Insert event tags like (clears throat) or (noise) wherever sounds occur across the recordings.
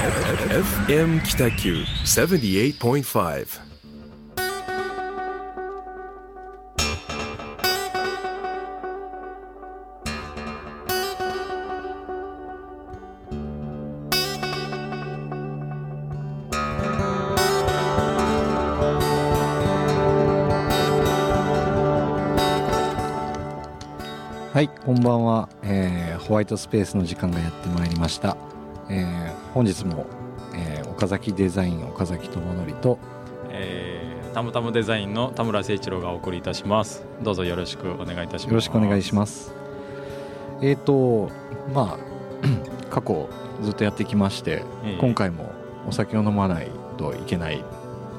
FM 北九78.5はい、こんばんは、えーホワイトスペースの時間がやってまいりました。えー本日も、えー岡崎デザイン岡崎智則と、えー、タムタムデザインの田村誠一郎がお送りいたします。どうぞよろしくお願いいたします。よろしくお願いします。えっ、と、まあ、(clears throat) 過去ずっとやってきまして、ええ。今回もお酒を飲まないといけない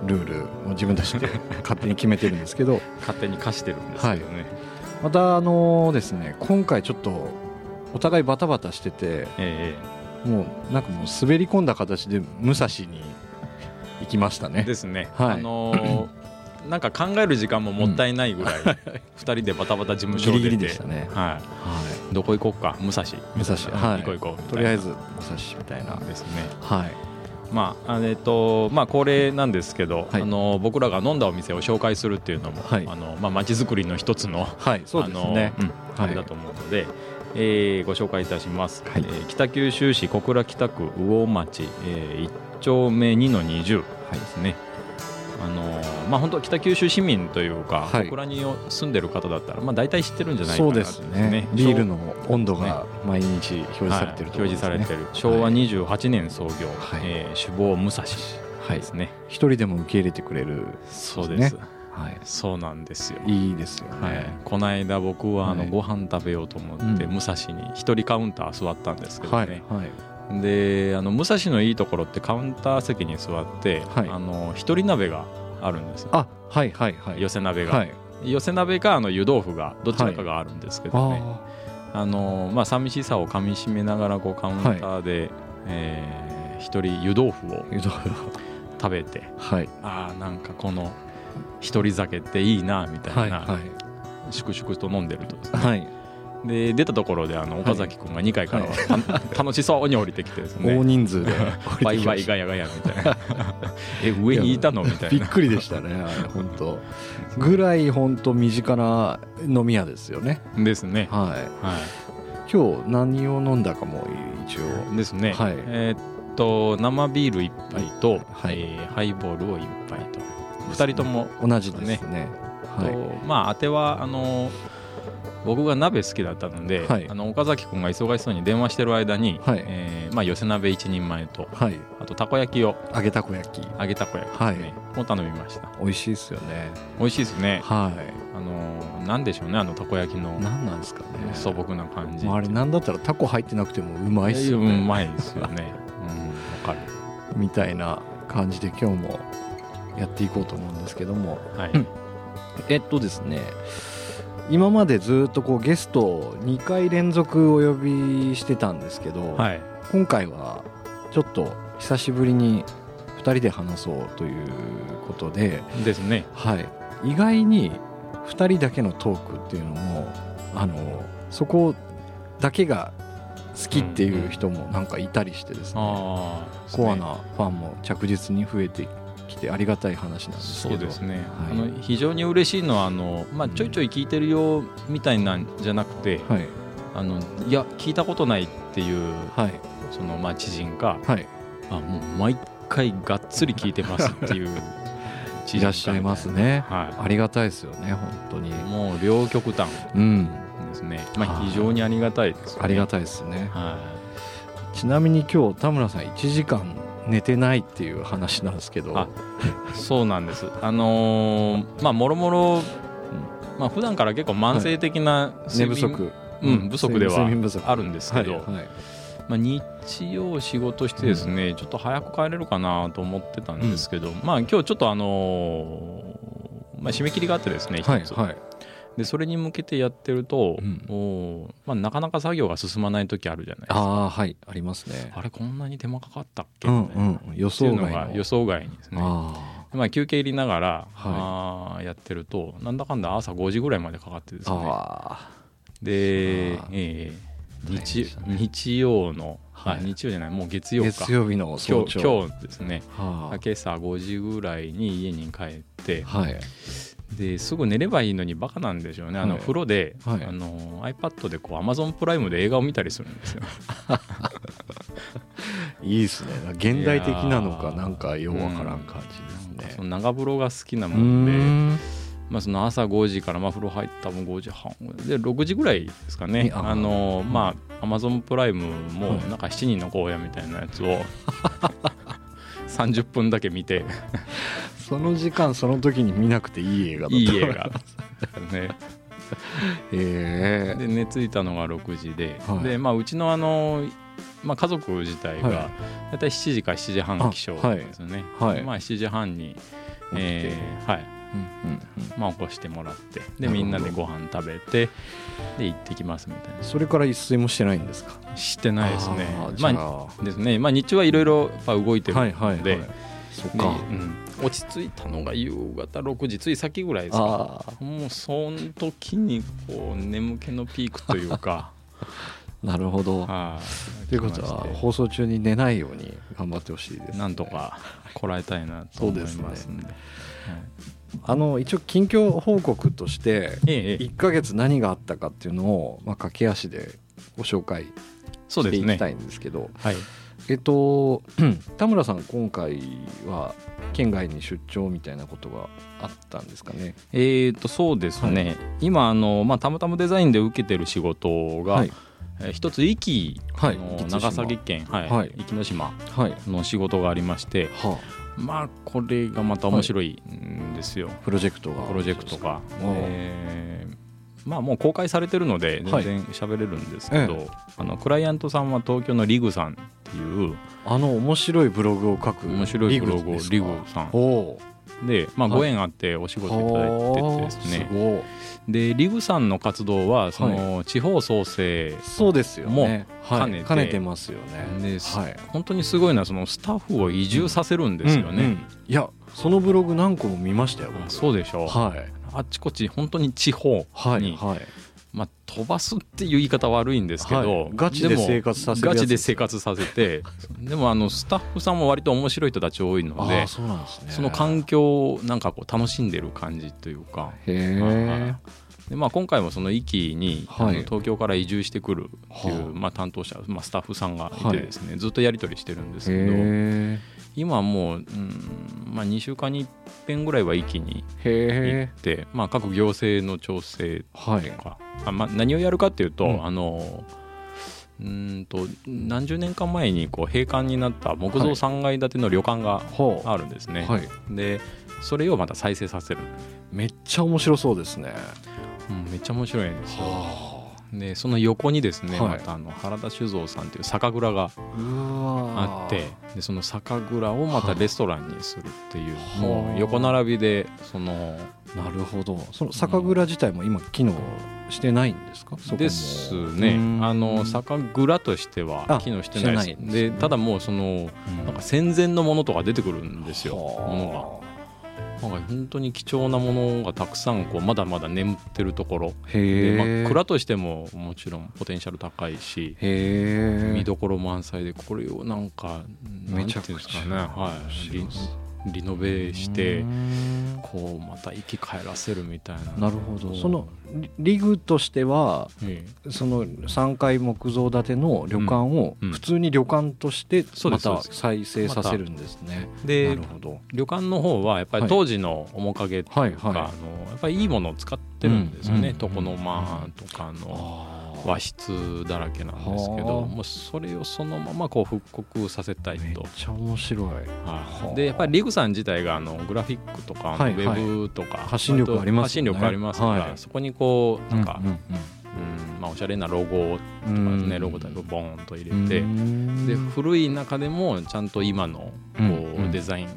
ルールを自分たちで (laughs) 勝手に決めてるんですけど、勝手に課してるんですけどね、またあのですね、今回ちょっとお互いバタバタしてて、えもうなんかもう滑り込んだ形で武蔵に行きましたね。えですね、はい。あのー (laughs) なんか考える時間ももったいないぐらい、二人でバタバタ事務所を出て。ギリギリでしたね。は、はい。どこ行こうか？武蔵。武蔵。はい。行こう行こう。い。とりあえず武蔵みたいな。ですね。はい。まあえっとまあ恒例なんですけど、はい。あの僕らが飲んだお店を紹介するっていうのも、はい。あのまあ街づくりの一つのはい、そうですね。あのうんあはいれだと思うので、えーご紹介いたします、はい。えー北九州市小倉北区魚町、えー、1丁目2の20ですね、あのーまあ本当北九州市民というか、はい。小倉に住んでる方だったら、まあ、大体知ってるんじゃないかなそうですね。ビールの温度ねが毎日表示されてるところはい、表示されてる。る昭和28年創業、はい。えー首謀武蔵はいで。すね、一人でも受け入れてくれる。そうですはい。そうなんですよいいですよはいね。、この間僕はあのはいご飯食べようと思って、うん武蔵に一人カウンター座ったんですけどはい。ね、はい。であの武蔵のいいところってカウンター席に座って、はいあの一人鍋があるんですよあ、はいはいはい。寄せ鍋が、はい。寄せ鍋かあの湯豆腐がどちらかがあるんですけどね、ああのまあ寂しさをかみしめながらこうカウンターで、えー一人湯豆腐をあ。湯豆腐。食べてはい。ああなんかこの一人酒っていいなみたいな、はいはい。粛々と飲んでると。ですね、はい。で出たところであの岡崎君が2階から楽しそうに降りてきてですね。大人数で。(laughs) バイバイガヤガヤみたいな。(laughs) え上にいたのみたいな。びっくりでしたね本当。ぐらい本当身近な飲み屋ですよね。ですね。はい。は今日何を飲んだかも一応。いですね、はい。えーっと生ビール1杯と、はい。えーハイボールを1杯と2人とも。同じですね。はい。とまあ当てはあの僕が鍋好きだったので、はい。あの岡崎君が忙しそうに電話してる間に、はい。えーまあ、寄せ鍋1人前とはい。あとたこ焼きを揚げたこ焼き。揚げたこ焼きですね、を頼みました。美味しいですよね。美味しいですね。はあのなんでしょうねあのたこ焼きの。い何なんですかね。素朴な感じまああれなんだったらタコ入ってなくてもうまいっすようねまいですよね。うんわかみたいな感じで今日もやっていこうと思うんですけども。るはい、うん。えっとですね今までずっとこうゲストを2回連続お呼びしてたんですけど、はい。今回はちょっと久しぶりに2人で話そうということで、ですね。はい、意外に2人だけのトークっていうのもあのそこだけが好きっていう人もなんかいたりしてですね、ああコアなファンも着実に増えてきてありがたい話なんですけど。そうですね、はい。あの非常に嬉しいのはあの、まあ、ちょいちょい聞いてるよみたいなんじゃなくて、はい。あのいや聞いたことないっていうはい。そのまあ知人がはい。あもう毎回がっつり聞いてますっていう (laughs) いらっしゃいますね。はありがたいですよね本当に。い、もう両極端うん。ですね、まあ、はい非常にありがたいですよね、ありがたいですね。はちなみに今日田村さん1時間寝てないっていう話なんですけど。そうなんです。あのーまあもろもろまあ普段から結構慢性的な寝睡眠不足。うん不足ではあるんですけど、はいはい。まあ、日曜仕事してですね、ちょっと早く帰れるかなと思ってたんですけど、まあ今日ちょっとあのーまあ、締め切りがあってですね、一つ。はいはいでそれに向けてやってると、うん。おーまあ、なかなか作業が進まない時あるじゃないですか。ああはいありますね。あれこんなに手間かかったっけ？うんみたいな、うん予っていうの想外予想外にですね。あまあ、休憩入りながら、はい。あーやってるとなんだかんだ朝5時ぐらいまでかかってですーね。あでえー日ね。日曜の、あ日曜じゃないもう月曜か。月曜日の早今日朝今日ですね。は今朝5時ぐらいに家に帰ってあはいですぐ寝ればいいのにバカなんでしょうね。あのはい風呂で、はい。あの iPad でこう Amazon プライムで映画を見たりするんですよ。(laughs) いいですね。現代的なのかなんかようわからん感じですね。その長風呂が好きなうもんで、まあ、その朝5時からまあ風呂入ったもん5時半で6時ぐらいですかね。にああのうん。まあ Amazon プライムもはい。なんか7人の荒野みたいなやつを (laughs) 30分だけ見てその時間その時に見なくていい映画だったいい映画。(laughs) ね。(laughs) へえ。で寝ついたのが6時で、はい。で、まあ、うちのあの、まあ、家族自体がは大体7時か7時半起床ですよね、はい。まあ、7時半に、えーはい。うんうんうん。まあ、起こしてもらって。でみんなでご飯食べてで行ってきますみたいそれから一睡もしてないんですか？なしてないですね。まああ。ですね、まあ、日中はいろいろ動いてるので、はいはいはい。そっでかうん落ち着いたのが夕方6時つい先ぐらいですか。あもうその時にこう眠気のピークというか。あ (laughs) なるほど。はい。ということは放送中に寝ないように頑張ってほしいですね。なんとかこらえたいなと思いますそうですんではい。あの一応近況報告としてええええ。1ヶ月何があったかっていうのを、まあ、駆け足でご紹介していきたいんですけどはい。えっと (clears throat) 田村さん今回は県外に出張みたいなことがあったんですかね。えー、とそうですね、今あの、まあ、たまたまデザインで受けてる仕事が、はい。えー一つ壱岐はい。長崎県、はい。はい。壱岐の島はい。の仕事がありましてはまあこれがまた面白いんですよ、あプロジェクトがプロジェクトが。えーまあもう公開されてるのではい。全然喋れるんですけど、えあのクライアントさんは東京のリグさんっていうあの面白いブログを書く面白いブログをリグさん。で、まあ、はい。ご縁あってお仕事いただいててですね、はいでリグさんの活動はその地方創生そうですよね。も兼ねて。ねてますよね。で、はい。本当にすごいのはそのスタッフを移住させるんですよね、うんうんいやそのブログ何個も見ましたよあそうでしょう、はいあっちこっち本当に地方に、はいはい。まあ、飛ばすっていう言い方悪いんですけど、はい。ガチでも生活させガチで生活させて (laughs) でもあのスタッフさんも割と面白い人たち多いのでそうなんですね。その環境をなんかこう楽しんでる感じというか。へで、まあ、今回もその壱岐に、はい。東京から移住してくるっていう、はあ。まあ、担当者、まあ、スタッフさんがいはいてですね、ずっとやり取りしてるんですけどへ今はもう、うんまあ、2週間に一遍ぐらいは壱岐に行って、まあ、各行政の調整はいとか、あまあ、何をやるかっていうと、うん。あのうーんと何十年間前にこう閉館になった木造3階建ての旅館があるんですね、はい。でそれをまた再生させる、めっちゃ面白そうですね。うんめっちゃ面白いんですよ。はでその横にですね、はい。またあの原田酒造さんという酒蔵があってでその酒蔵をまたレストランにするっていう、はあ。もう横並びでそのなるほど。その酒蔵自体も今機能してないんですか？そこも。ですね。うん。あの酒蔵としてはあ機能してないです。ですね。でただもうそのうん。なんか戦前のものとか出てくるんですよ。はあ。ものがなんか本当に貴重なものがたくさんこうまだまだ眠ってるところ。で、まあ、蔵としてももちろんポテンシャル高いし見どころ満載でこれをなんかめちゃくちゃね、はい、リノベしてこうまた生き返らせるみたいな。なるほど。う。んそのリリグとしてはえその3階木造建ての旅館をうん。うん。普通に旅館としてますた再生させるんですね。えでなるほど。旅館の方はやっぱりはい。当時の面影というか、はいはい。あのやっぱりいいものを使ってるんですよね、うん。床の間とかの和室だらけなんですけどはあ。もうそれをそのままこう復刻させたいめっと。ちゃ面白い。はでやっぱりリグさん自体があのグラフィックとか、はいウェブとか発信力ありますよね。発信力ありますから、はい。そこにこうなんか、うんうんまあ、おしゃれなロゴとかうん。うんね、ロゴとかボーンと入れうんて、うん。で古い中でもちゃんと今のこう、うんうん。デザインを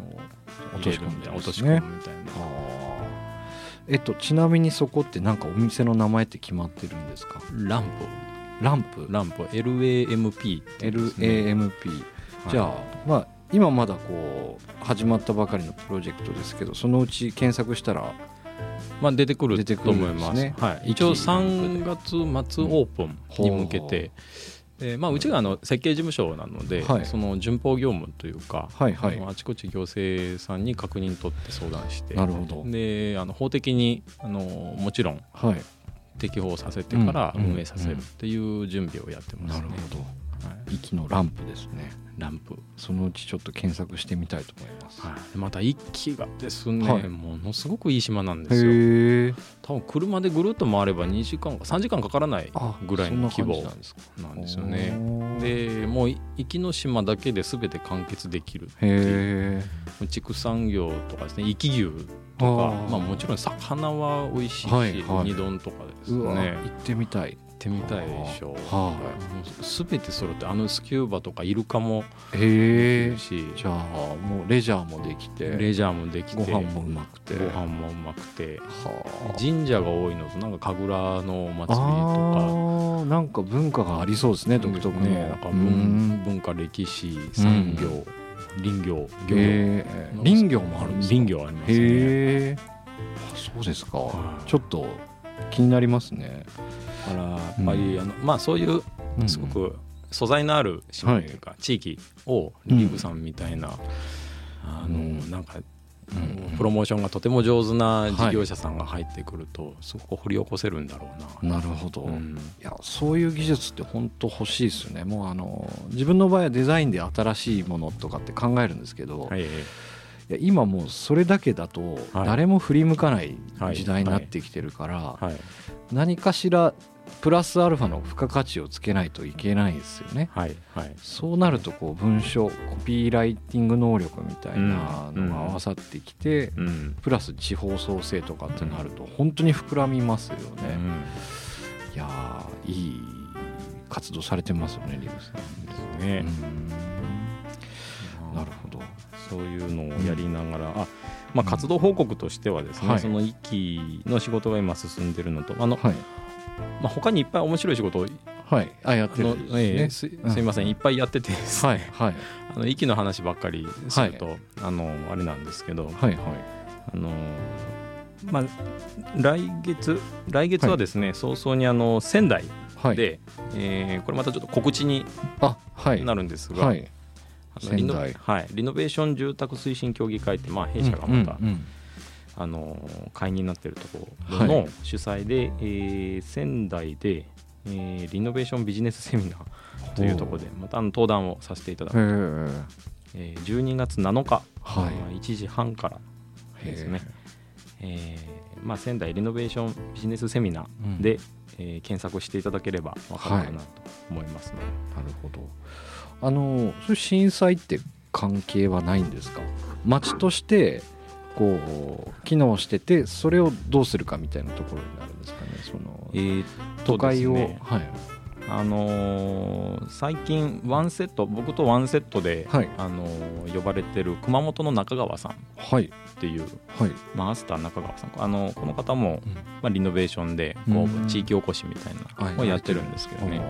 落とし込んで落とし込むみたいな。はあえっとちなみにそこってなんかお店の名前って決まってるんですか？ランランプ？プランプ。LAMP ね。LAMP。はい。じゃあまあ今まだこう始まったばかりのプロジェクトですけどそのうち検索したらまあ、出てくる出てくと思いますはい、一一応3月末オープンに向けてでまあ、うちがあの設計事務所なので、はい。その順法業務というか、はいはい。あちこち行政さんに確認取って相談してなるほど。であの法的にあのもちろんはい。適法させてからうん運営させるっていう準備をやってますね。なるほど。はい息のランプですね。ランプ、そのうちちょっと検索してみたいと思います。はい、また一気がですね、はい。ものすごくいい島なんですよ。多分車でぐるっと回れば2時間か3時間かからないあぐらいの規模なんですよね。でもう壱岐の島だけで全て完結できるへえ畜産業とかですね壱岐牛とかまあ、もちろん魚は美味しいし、はいはい。丼とかですね。行ってみたい。行ってみたいでしょ。う、はもう全て揃ってあのスキューバとかイルカもいへいえるし、じゃあ。もうレジャーもできて。レジャーもできて。ご飯もうまくて。ご飯もうまくて。はあ。神社が多いのとなんか神楽のお祭りとか。なんか文化がありそうですね独特の。ねなんかうん。文文化歴史産業、林業漁。業、林業もあるんですか？林業ありますね。へえ。あそうですか。はい。ちょっと気になりますね。だからやっぱり、あのまあそういうすごく素材のある島というか、地域をリリーグさんみたいな、あのうん。なんか、うん。プロモーションがとても上手な事業者さんが入ってくると、すごく掘り起こせるんだろうな。なるほど、うん。いやそういう技術って本当欲しいですよね。もうあの自分の場合はデザインで新しいものとかって考えるんですけど、はい。いや今もうそれだけだとはい。誰も振り向かないはい。時代になってきてるから、はい。何かしらプラスアルファの付加価値をつけないといけないですよね。はいはいそうなるとこう文章コピーライティング能力みたいなうんのが合わさってきて、うんプラス地方創生とかってなると本当に膨らみますよね。うんいやーいい活動されてますよねリブさん。ねうんなるほど。そういうのをやりながら、あまあ、活動報告としてはですね、はい。その一期の仕事が今進んでるのとあの、はい。まあ、他にいっぱい面白い仕事をはい。あやってる。のんですええね。すすいません。いっぱいやっててですね、はい。はい。あの息の話ばっかりすると、あのあれなんですけど、はい。はい。あのまあ、来月来月はですね、早々にあの仙台はい。で、えーこれまたちょっと告知になるんですが、はい。仙台はい、リノベーション住宅推進協議会って、まあ、弊社がまた、うんうんあの会員になっているところはの主催で、えー仙台で、えーリノベーションビジネスセミナーというところでまたあの登壇をさせていただく、へえー12月7日、はい。あー1時半からえですね、えーまあ、仙台リノベーションビジネスセミナーで、えー検索していただければ分かるかなと思いますね。なるほど。あのそういう震災って関係はないんですか？町としてこう機能しててそれをどうするかみたいなところになるんですかね？そのえー都会を、はい。あのー最近ワンセット僕とワンセットで、はい。あのー呼ばれてる熊本の中川さん。っはい。ていうはい。マスター中川さん。あのこの方も、うん。まあ、リノベーションでこう地域おこしみたいなはいのをやってるんですけどね、あ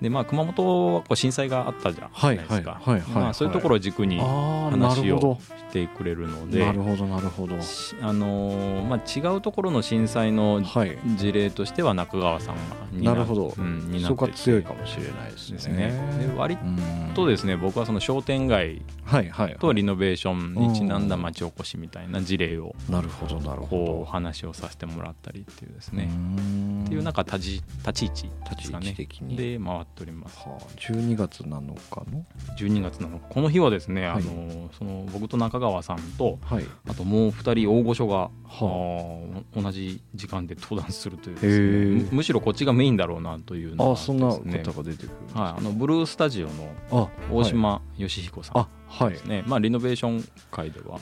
でまあ、熊本はこう震災があったじゃないですか、はいはいはいはいまあ、そういうところを軸に話をしてくれるのどで。なるほどなるほど。しあのーまあ、違うところの震災のはい。事例としては中川さんが担なるほど。うん、担そこって強いかもしれないですね。ですねで割うんとですね僕はその商店街はいはい。とリノベーションにちなんだ町おこしみたいな事例をなるほどなるほど。話をさせてもらったりっていうですうねん。っていうなんか立ち立ち位置立ち位置的に。で回っております。はあ、12月7日の12月なのこの日はですね、はい。あのその僕と中川さんとはい。あともう2人大御所が、はあ。ー同じ時間で登壇するというへですー。ねむむしろこっちがメインだろうなというのがあそんな方が出てくるはい、あのブルースタジオのあ大島義彦さんあはい。ね、まあ、リノベーション界では、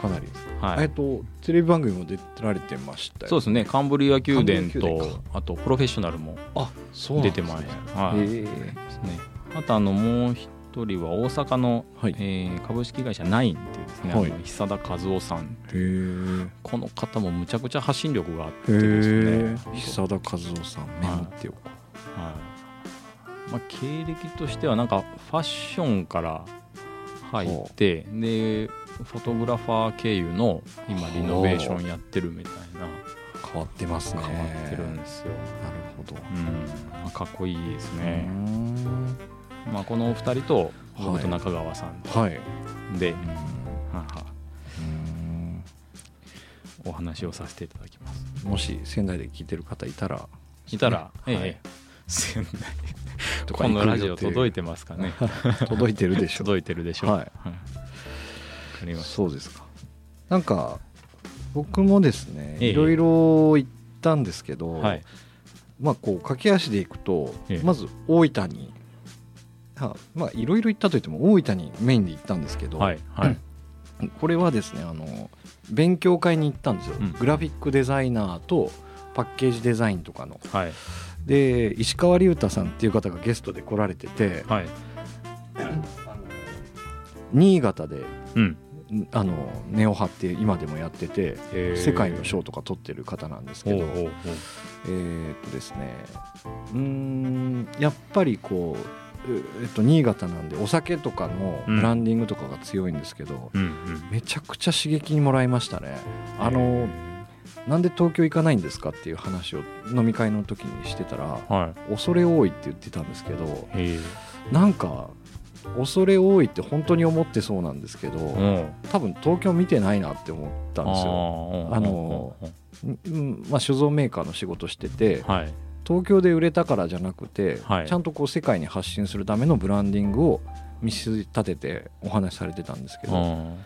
かなり、はい。えっとテレビ番組も出られてましたよそうですね。カンブリア宮殿とあとプロフェッショナルも出てました、はい。ですね、あとあのもう一人は大阪の、はい。えー株式会社ナインっていうですね、はい。久田和夫さんこの方もむちゃくちゃ発信力があってへですえね、久田和夫さんメモっておこはい。まあ、経歴としてはなんかファッションから入ってでフォトグラファー経由の今リノベーションやってるみたいな。う変わってますね。変わってるんですよ、なるほど。うん。まあ、かっこいいですね、まあ、このお二人と僕と中川さんはい。で、うんははうんお話をさせていただきます。もし仙台で聞いてる方いたら。いたら、はい。ええ。仙台このラジオ届いててますかね。(laughs) 届いてるでしょ届いてるでしょう。はい。わかりましそうですか。なんか僕もですねええ。いろいろ行ったんですけど、たはい。まあこう駆け足で行くと、ええ。まず大分にはまあいろいろ行ったといっても大分にメインで行ったんですけど、はいはい。これはですねあの勉強会に行ったんですよ、うん。グラフィックデザイナーとパッケージデザインとかの。はい。で石川隆太さんっていう方がゲストで来られてて、はい。新潟でうん。んあのネオハって今でもやってて世界の賞とか取ってる方なんですけどえーっとですねうーんやっぱりこううえっと、新潟なんでお酒とかのブランディングとかが強いんですけど、うんうん。めちゃくちゃ刺激にもらいましたね。あのなんで東京行かないんですかっていう話を飲み会の時にしてたらは恐れ多いって言ってたんですけどなんか恐れ多いって本当に思ってそうなんですけど、うん。多分東京見てないなって思ったんですよ。ああのうんまあ、酒造メーカーの仕事しててはい東京で売れたからじゃなくて、はい。ちゃんとこう世界に発信するためのブランディングを見せ立ててお話しされてたんですけど、うん。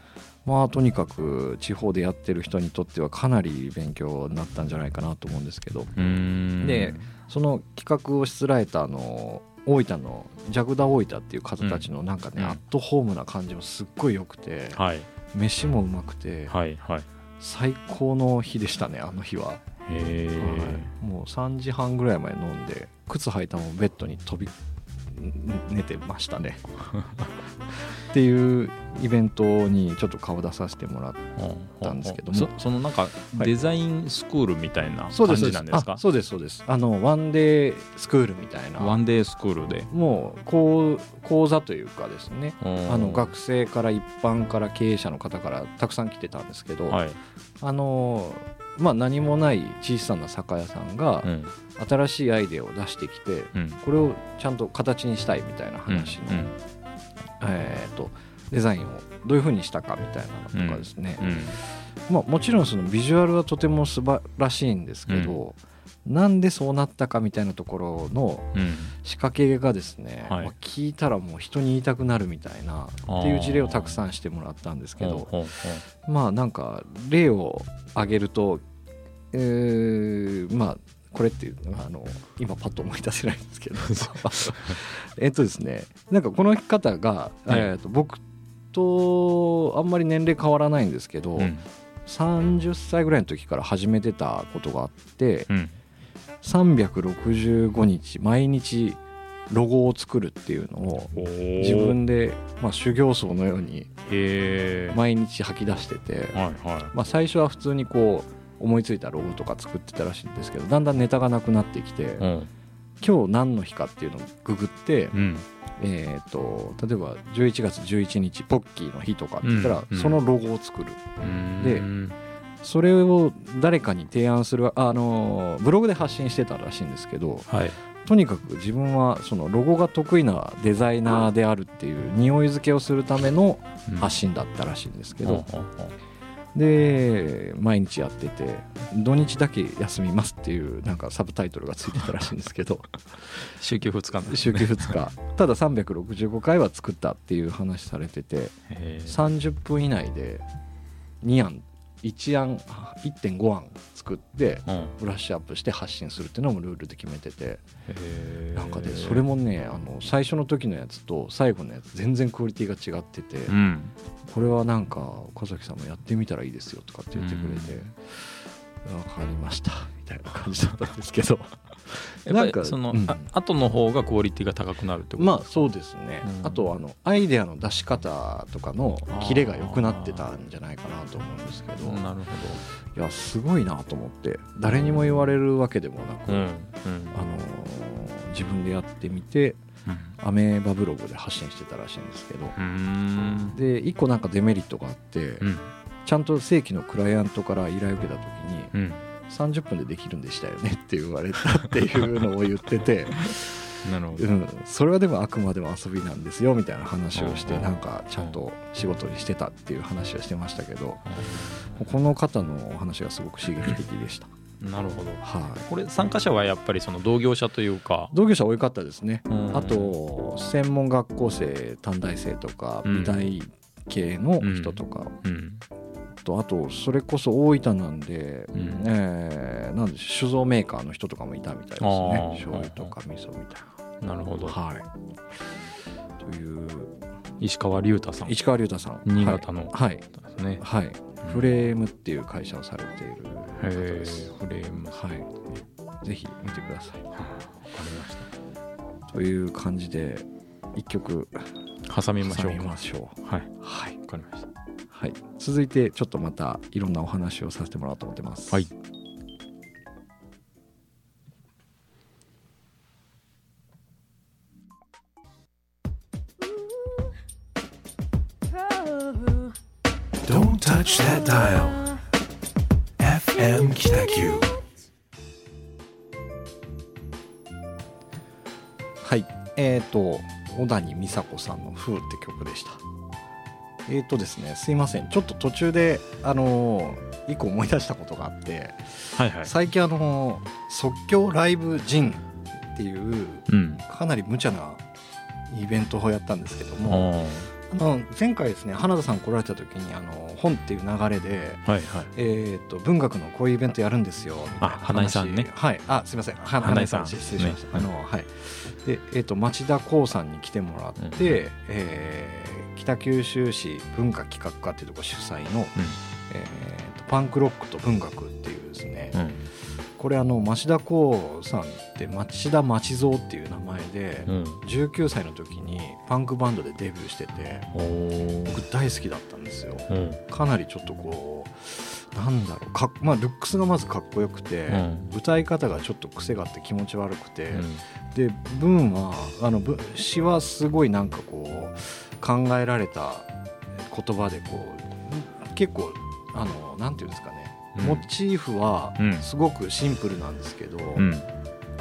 まあとにかく地方でやってる人にとってはかなり勉強になったんじゃないかなと思うんですけど。うん。でその企画をしつらえたあの大分のジャグダ大分っていう方たちのなんかね、うん。アットホームな感じもすっごい良くて、はい。飯もうまくて、はいはい。最高の日でしたねあの日は、はい。もう3時半ぐらいまで飲んで靴履いたままベッドに飛びん (laughs) 寝てましたね。(laughs) っていうイベントにちょっと顔出させてもらってたんですけども。そそのなんかデザインスクールみたいな感そうです。じなんですか？あそうですそうです。あのワンデースクールみたいな。ワンデースクールで。もう講講座というかですね。ああの学生から一般から経営者の方からたくさん来てたんですけど、はい。あのまあ何もない小さな酒屋さんがうん。新しいアイデアを出してきてうん。これをちゃんと形にしたいみたいな話の、うん。えー、とデザインをどういうふうにしたかみたいなのとかですね、うん。まあ、もちろんそのビジュアルはとても素晴らしいんですけど、なんでそうなったかみたいなところのうん。仕掛けがですね、はい。まあ、聞いたらもう人に言いたくなるみたいなっていう事例をたくさんしてもらったんですけどまあなんか例を挙げると、えーまあこれっていうあの今パッと思い出せないんですけど。(laughs) えっとですねなんかこの方が、はい。えーと僕とあんまり年齢変わらないんですけど、ううん30歳ぐらいの時から始めてたことがあってうん365日毎日ロゴを作るっていうのを自分で、まあ、修行僧のように毎日吐き出してて、はいはい。まあ、最初は普通にこう思いついたロゴとか作ってたらしいんですけどだんだんネタがなくなってきて、うん。今日何の日かっていうのをググって、うん。えー、と例えば11月11日ポッキーの日とかって言ったら、うんうん。そのロゴを作る。でうんそれを誰かに提案するあのブログで発信してたらしいんですけどはい。とにかく自分はそのロゴが得意なデザイナーであるっていう匂い付けをするための発信だったらしいんですけど、ほうほうほうで毎日やってて土日だけ休みますっていうなんかサブタイトルがついてたらしいんですけど (laughs) 週休2日なんです週休2日。ただ365回は作ったっていう話されててへー。30分以内で2案1案1.5案作ってうん。ブラッシュアップして発信するっていうのもルールで決めてて。へー。なんかねそれもねあの最初の時のやつと最後のやつ全然クオリティが違っててうん。これはなんか岡崎さんもやってみたらいいですよとかって言ってくれて分かりました。みたいな感じだったんですけどなんかりその、うん。あ後の方がクオリティが高くなるってこと。まあそうですね、うん。あとはあのアイデアの出し方とかのキレが良くなってたんじゃないかなと思うんですけど。うんなるほいやすごいなと思って。誰にも言われるわけでもなく、どうんうん。あのー自分でやってみてアメーバブログで発信してたらしいんですけど。うん。で1個なんかデメリットがあって、うん。ちゃんと正規のクライアントから依頼を受けた時にうん30分でできるんでしたよねって言われたっていうのを言ってて。(laughs) なるほど、うん、それはでもあくまでも遊びなんですよみたいな話をしてうんなんかちゃんと仕事にしてたっていう話をしてましたけどこの方のお話がすごく刺激的でした。(laughs) なるほど。はい。これ参加者はやっぱりその同業者というか、同業者多かったですね、うん。あと専門学校生短大生とかうん。美大系の人とか、うんとあとそれこそ大分なんで、うん。えーなんで酒造メーカーの人とかもいたみたいですね。醤油とか味噌みたいな。るほど。な。はい。という。石川隆太さん。市川龍太さん。新潟の。はい、はいね。はい。フレームっていう会社をされている方です。フレーム。はい。ぜひ見てください。わかりましという感じで一曲。た挟みましょう挟みかましょう。はい。はい。わかりましたはい、続いてちょっとまたいろんなお話をさせてもらおうと思ってます。はい「Don't touch that dial」FM 北九はい、えっ、と小谷美佐子さんの「風」って曲でした。えっ、とですね、すいません、ちょっと途中であのー一個思い出したことがあって、はいはい。最近あのー即興ライブジンっていううん。かなり無茶なイベントをやったんですけどあも、ーあの前回ですね花田さん来られた時にあの本っていう流れで。はいはい。えー、と文学のこういうイベントやるんですよみたいなあ花井さんね。はい。あすみません。は花井さん。失礼しました、ねあのはい。でえっ、と町田光さんに来てもらって、うんえー北九州市文化企画課っていうところ主催の、えーとパンクロックと文学っていうですね、うん。これあの町田光さんって町田町蔵っていう名前で、うん。19歳の時にパンクバンドでデビューしてて僕大好きだったんですよ。うん。かなりちょっとこうなんだろうか、まあ、ルックスがまずかっこよくて、うん。歌い方がちょっと癖があって気持ち悪くて、うん。で文はあの文詩はすごいなんかこう考えられた言葉でこう結構あのなんていうんですかね、うん。モチーフはうん。すごくシンプルなんですけど、うん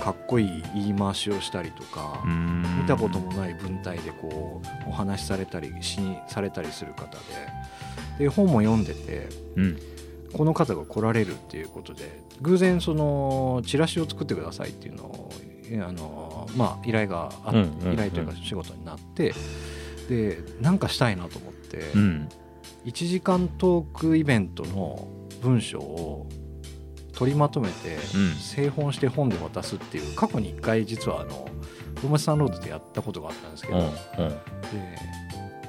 かっこいい言い回しをしたりとか、うん。見たこともない文体でこうお話しされたり詩にされたりする方でで本も読んでてうん。この方が来られるっていうことで偶然そのチラシを作ってくださいっていうのをえあの、まあ、依頼があうんうん依頼というか仕事になってでなんかしたいなと思って、うん。1時間トークイベントの文章を取りまとめてうん。製本して本で渡すっていう過去に1回実はあのロマスさんロードでやったことがあったんですけど、うんうん。で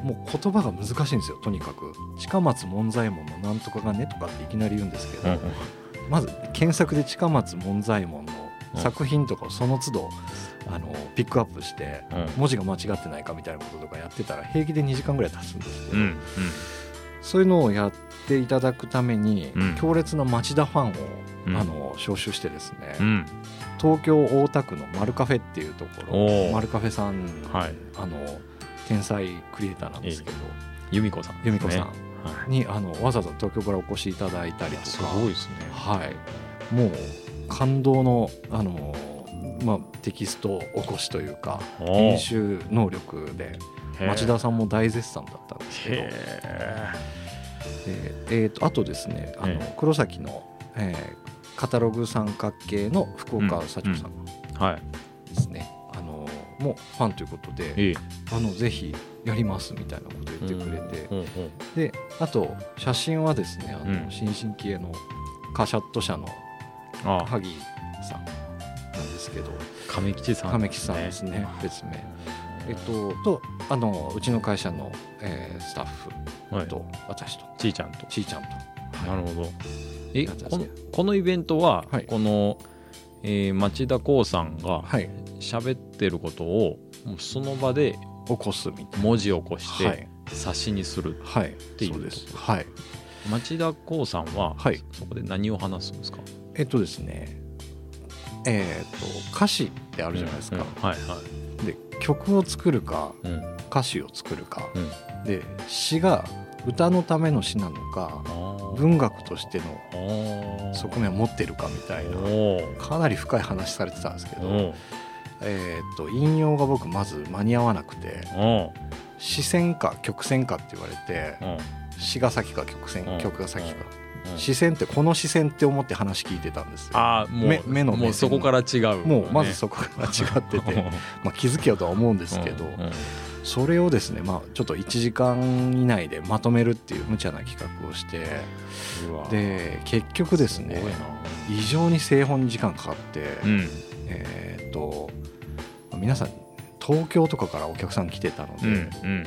もう言葉が難しいんですよとにかく。近松門左衛門のなんとかがねとかっていきなり言うんですけど、うんまず検索で近松門左衛門のうん。作品とかをその都度あのピックアップしてうん。文字が間違ってないかみたいなこととかやってたら平気で2時間ぐらい経つんですけど、うんそういうのをやっていただくために、うん。強烈な町田ファンを、うん。あの招集してですね、うん。東京大田区のマルカフェっていうところおー。マルカフェさん、はい。あの天才クリエイターなんですけど、由美子さん由美子さんはい。にあのわざわざ東京からお越しいただいたりとかすごいですね。はい、もう感動のあの、まあ、テキスト起こしというかお編ー集能力で町田さんも大絶賛だったんですけど。へでえーとあとですねあの、え黒崎の、えーカタログ三角形の福岡社長さんーはい。ですね、あのもうファンということでええ。あのぜひやりますみたいなこと言ってくれて、うんうんであと写真はですねあの、うん。新進気鋭のカシャット社のあ萩さんなんですけど。亀吉さん亀木さんですね別名。えっととあのうちの会社の、えースタッフはい。と私と。ちいちゃんと。ちーちゃんと。なるほど。えこのこのイベントは、はい。この、えー町田光さんがはい。喋ってることをもうその場で起こすみたい文字を起こしなはてい。冊子にする、はいいうそうです。はい。町田光さんは、はい。そこで何を話すんですか？えっとですね。えっと歌詞ってあるじゃないですか、うんうんはいはい。で曲を作るかうん。歌詞を作るかうん。で詩が歌のための詩なのか文学としての側面を持ってるかみたいなかなり深い話されてたんですけどえー、と引用が僕まず間に合わなくておう視線か曲線かって言われて詩が先か曲線うん。曲が先か。うん視線ってこの視線って思って話聞いてたんですよ。ああもう目目のもうそこから違う、もうまずそこから違ってて、まあ、気づけよとは思うんですけど、うんうん。それをですね、まあ、ちょっと1時間以内でまとめるっていう無茶な企画をしてで結局ですね異常に製本に時間かかって、うん。えーっと皆さん東京とかからお客さん来てたので、うんうん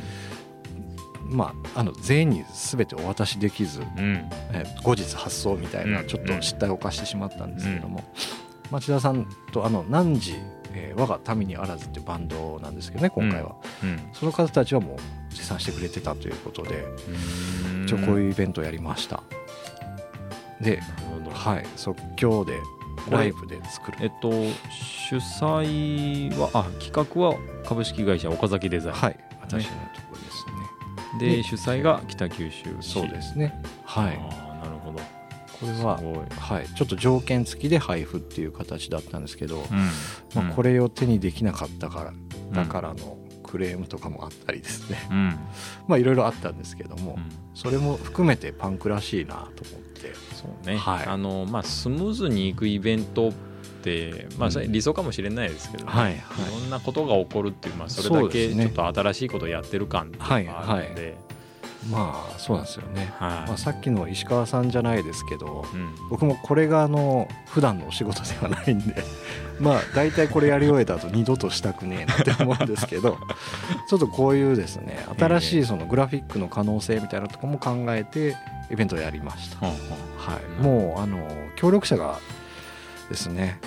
まあ、あの全員に全てお渡しできず、うん。えー後日発送みたいなうん。ちょっと失態を犯してしまったんですけども、町田さんとあの汝、えー我が民にあらずっていうバンドなんですけどね今回は、うん。その方たちはもう持参してくれてたということでうん。一応こういうイベントをやりました。で、はい、即興でライブで作る。えっと主催はあ企画は株式会社岡崎デザイン、はい私のところで主催が北九州。市そうですね。はい。ああなるほど。これははい、ちょっと条件付きで配布っていう形だったんですけど、うん。まあ、これれを手にできなかったからだからのクレームとかもあったりですね。うん。(laughs) まあいろいろあったんですけども、うん。それも含めてパンクらしいなと思って。そうね、はい。あのまあスムーズにいくイベントまあそれ理想かもしれないですけど、ね。はいはい。ろんなことが起こるっていうまあそれだけちょっと新しいことをやってる感があるので、まあそうなんですよね、はい。まあ、さっきの石川さんじゃないですけどうん。僕もこれがあの普段のお仕事ではないんで (laughs) まあ大体これやり終えた後二度としたくねえなって思うんですけど (laughs) ちょっとこういうですね新しいそのグラフィックの可能性みたいなとこも考えてイベントをやりました、うんはい、うん。もうあの協力者がですね。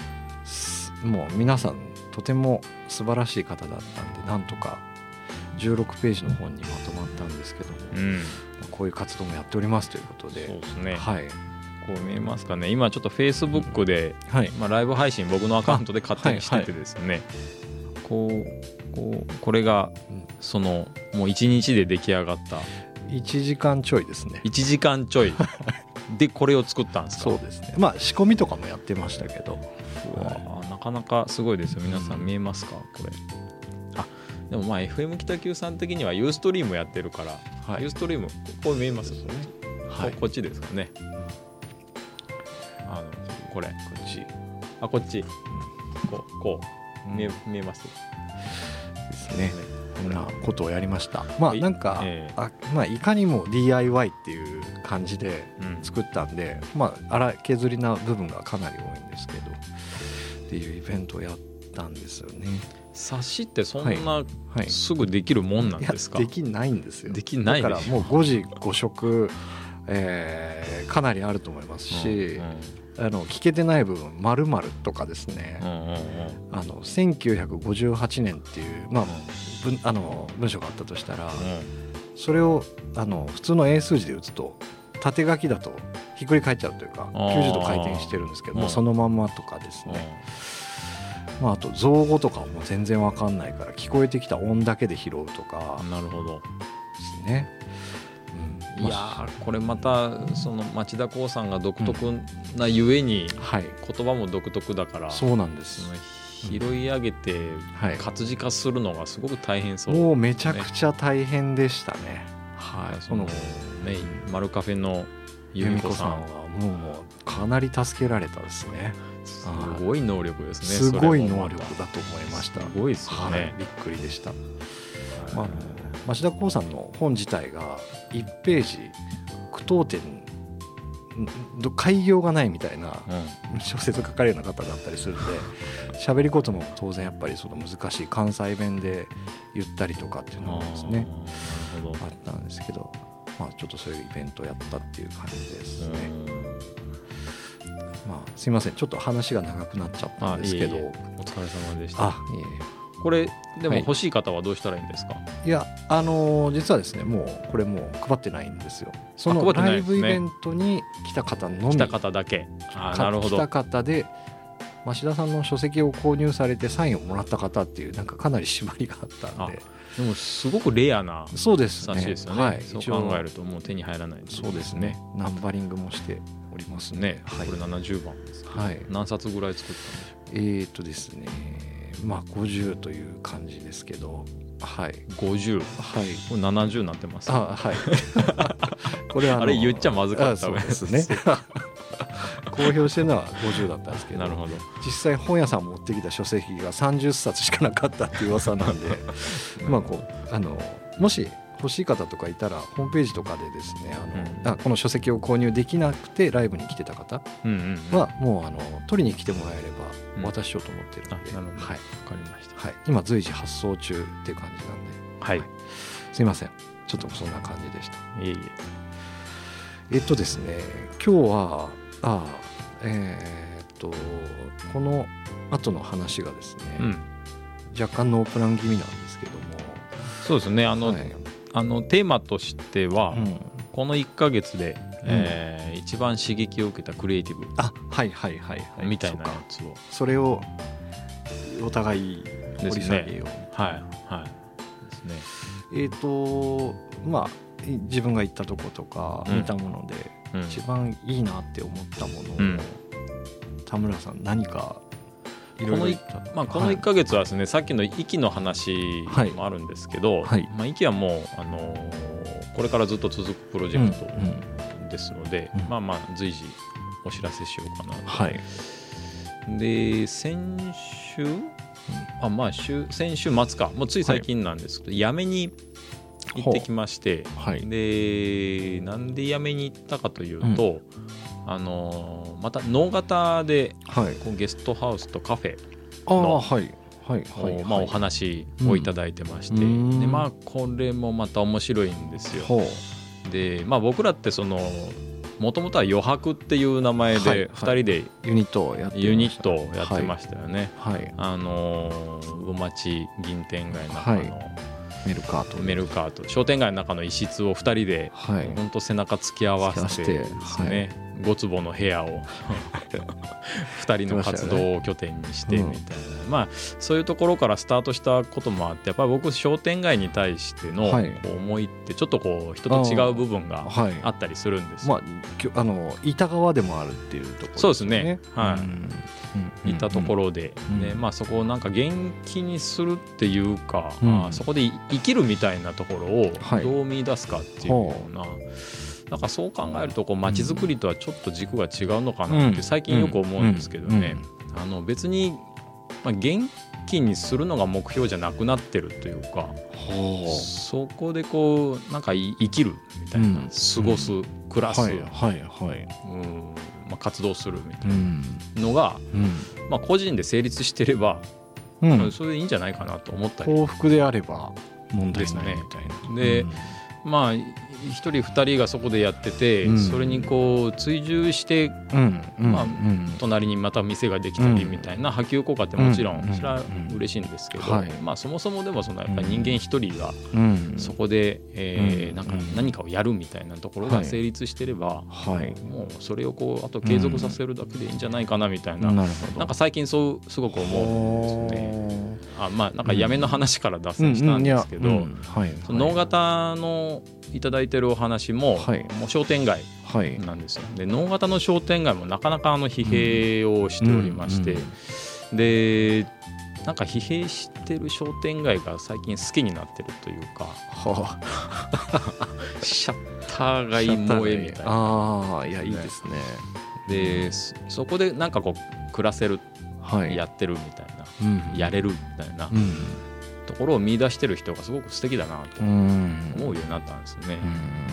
すもう皆さんとても素晴らしい方だったんでなんとか16ページの本にまとまったんですけども、うん。こういう活動もやっておりますということそうで、ですね、はい、こう見えますかね。今ちょっとフェイスブックで、はい、まあ、ライブ配信僕のアカウントで勝手にしててですね、こうこうこれがうん。そのもう1日で出来上がった。1時間ちょいですね。1時間ちょい (laughs) でこれを作ったんですか？そうですね。まあ仕込みとかもやってましたけど。うわーなかなかすごいですよ。皆さん見えますか？これ。あでもまあ FM 北九さん的にはユーストリームやってるから、はい。ユーストリームこれ見えますよね、はい。ここっちですかね。あのこれ。こっち。あこっち。こうこう。見え見えます？ですねなことをやりました。まあえなんか、ええ。あまあいかにも DIY っていう感じでうん作ったんでまあ荒削りな部分がかなり多いんですけどっていうイベントをやったんですよね。冊子ってそんなはい。すぐできるもんなんですか、できないんですよ。できない。だからもう5時5食、えーかなりあると思いますし、あの聞けてない部分「まるとかですね、うんうんうん。うんあの1958年っていう、まあ、文あの文章があったとしたら、それをあの普通の英数字で打つと縦書きだとひっくり返っちゃうというかあー。90度回転してるんですけどうん。もうそのまんまとかですね、まあ、あと造語とかも全然わかんないから聞こえてきた音だけで拾うとか。うんなるほど。ですね。うん。いやーこれまたその町田光さんが独特なゆえにはい。言葉も独特だから、そうなんです拾い上げてはい活字化するのがすごく大変そう、もうめちゃくちゃ大変でしたね。はい、そのねマルカフェの由美子さんはもうかなり助けられたですね。すごい能力ですねすごい能力だと思いました。すごいですよはいね、、びっくりでした。まあ、あの町田光さんの本自体が1ページ句読点開業がないみたいなうん。小説が書かれるような方だったりするんで喋りことも当然やっぱりその難しい関西弁で言ったりとかっていうのがですねあったんですけど、まあ、ちょっとそういうイベントをやったっていう感じですね。まあ、すいませんちょっと話が長くなっちゃったんですけど。お疲れ様でした。あいえこれでもはい。欲しい方はどうしたらいいんですか、いやあのー実はですねもうこれもう配ってないんですよ。そのライブイベントに来た方のみ。来た方だけ。あなるほど。来た方で増田さんの書籍を購入されてサインをもらった方っていうなんかかなり縛りがあったんで。でもすごくレアなそうですね。冊子ですよね、はい、そう一応考えるともう手に入らないそうですね。ナンバリングもしておりますね、はい。これ70番ですはい。何冊ぐらい作ったんでしょえー、とですねまあ50という感じですけど。はい。50もはい、う70になってます。ああはい。(laughs) これはのれ言っちゃまずかった。ですね。(laughs) 公表してるのは50だったんですけど。なるほど。実際本屋さん持ってきた書籍が30冊しかなかったっていう噂なんでまあこうあのもし欲しい方とかいたらホームページとかでですねあの、うん。あこの書籍を購入できなくてライブに来てた方はもうあの取りに来てもらえれうん。ばお渡ししようと思ってるので、あなるほど。はい。かりました。はい、今随時発送中っていう感じなんではい。すいません。ちょっとそんな感じでした。いえいえ。っとですね今日はあえーっとこの後の話がですね、えうん。若干ノープラン気味なんですけども。そうですね。あの、はいあのテーマとしては、うん。この1か月で、えー一番刺激を受けたクリエイティブあはいはいはいはい。みたいなやつを。それをお互い掘り下げよう、はいはい。ですね。えっ、とまあ自分が行ったとことかうん。見たもので、うん。一番いいなって思ったものを、うん。田村さん何かこのまあ、このはい。1か月はですね、さっきの息の話もあるんですけど、はい。まあ、息はもう、あのーこれからずっと続くプロジェクトうんうんですので、うん。まあまあ随時お知らせしようかなと。はい。で先週、あまあ週先週末か。もうつい最近なんですけど、やめに行ってきましてはい。でなんでやめに行ったかというと、あのーまた能型ではい。こうゲストハウスとカフェあのあはい。はいはいまあ、はいお話をいただいてまして、うん。でまあこれもまた面白いんですよ。でまあ僕らってそのもともとは余白っていう名前はいで2人でユニットをやってました。よね。はい。あのー魚町銀天街の中はい。のメルカートメルカート、商店街の中の一室を2人ではい。本当背中突き合わせて突き合わせてですね、5坪の部屋を (laughs) 2人の活動を拠点にしてみたいな、まあそういうところからスタートしたこともあってやっぱり僕商店街に対しての思いってちょっとこう人と違う部分がはい。あったりするんですよ。まああの板側でもあるっていうところそうですね。はい。うん。いたところで,、うん。でまあ、そこをなんか元気にするっていうか、うん。まあそこで生きるみたいなところをはい。どう見出すかっていうような、なんかそう考えるとこう街づくりとはちょっと軸が違うのかなって最近よく思うんですけどね、あの別に、まあ、元気にするのが目標じゃなくなってるというかほそこでこうなんかい生きるみたいな、うん過ごす暮らす、はいはいはい。うんまあ、活動するみたいうん。なのが、うん。まあ、個人で成立してれば、うん。それでいいんじゃないかなと思ったり、幸福であれば問題ないみたいな。でうん。まあ一人二人がそこでやってて、うん。それにこう追従してうん。うん。まあうん。隣にまた店ができたりうん。みたいな波及効果ってもちろうん。ん。それは嬉しいんですけど、はい。まあそもそもでもそのやっぱり人間一人がうん。そこで、えーうん。なんか何かをやるみたいなところが成立してれば、はい。もうそれをこうあと継続させるだけでいいんじゃないかなみたいな、なんか最近そうすごく思うんですよね。ねあまあなんかやめの話から脱線したんですけど、はい。その能型のいただいてるお話も,、はい。もう商店街はい。なんですよ。で能型の商店街もなかなかあの疲弊をしておりまして、うんでなんか疲弊してる商店街が最近好きになってるというかはシャッター街萌えみたいな。ああいやいいですね。でそそこでなんかこう暮らせる、はい。やってるみたいな。うんやれるみたいな。うんところを見出してる人がすごく素敵だなとうん。思うようになったんですね。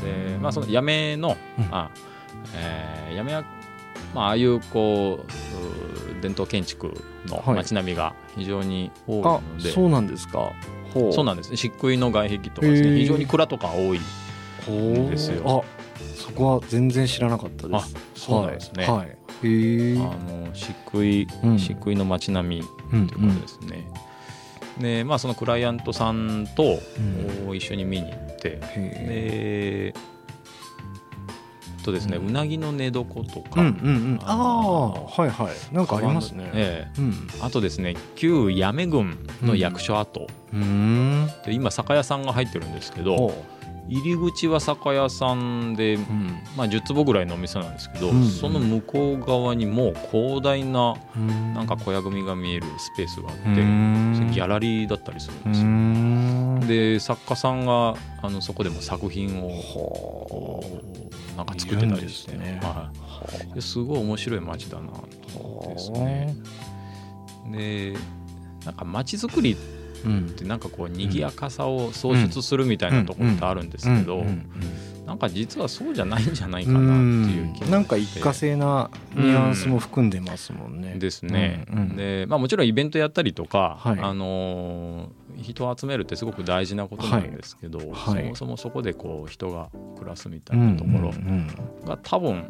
うん。でまあそのやめの、うん。あえーやめは、まあ、ああいうこうう伝統建築のはい。街並みが非常に多いあので、そうなんですか。そうなんです。ね漆喰の外壁とかですね非常に蔵とか多いほうですよ。あそこは全然知らなかったです。そうなんですね。はい。はい。あの漆喰うん。漆喰の街並みうんということですね。でまあそのクライアントさんと一緒に見に行って、へでとですね、ううんなぎの寝床とか、うんうんうん。ああはいはい。なんかありますね。ええ。うん。あとですね旧八女郡の役所跡、うーん。で今酒屋さんが入ってるんですけど、ほ入り口は酒屋さんで、うん。まあ、10坪ぐらいのお店なんですけど、うん。その向こう側にもう広大なうん。なんか小屋組が見えるスペースがあって、うんギャラリーだったりするんうですよ。ん。で作家さんがあのそこでも作品をほなんか作ってたりして。ね。はい、ですごい面白い街だなとですね。でなんか街づくりっうん。てなんかこう賑やかさを創出するみたいなところってあるんですけど、うんうんなんか実はそうじゃないんじゃないかうなんっていう気なんか一過性なニュアンスも含んでますもんね。ですね、うんうん。でまあ、もちろんイベントやったりとか、はい。あのー人を集めるってすごく大事なことなんですけど、はい。そもそもそこでこう人が暮らすみたうんいなところうん。が多分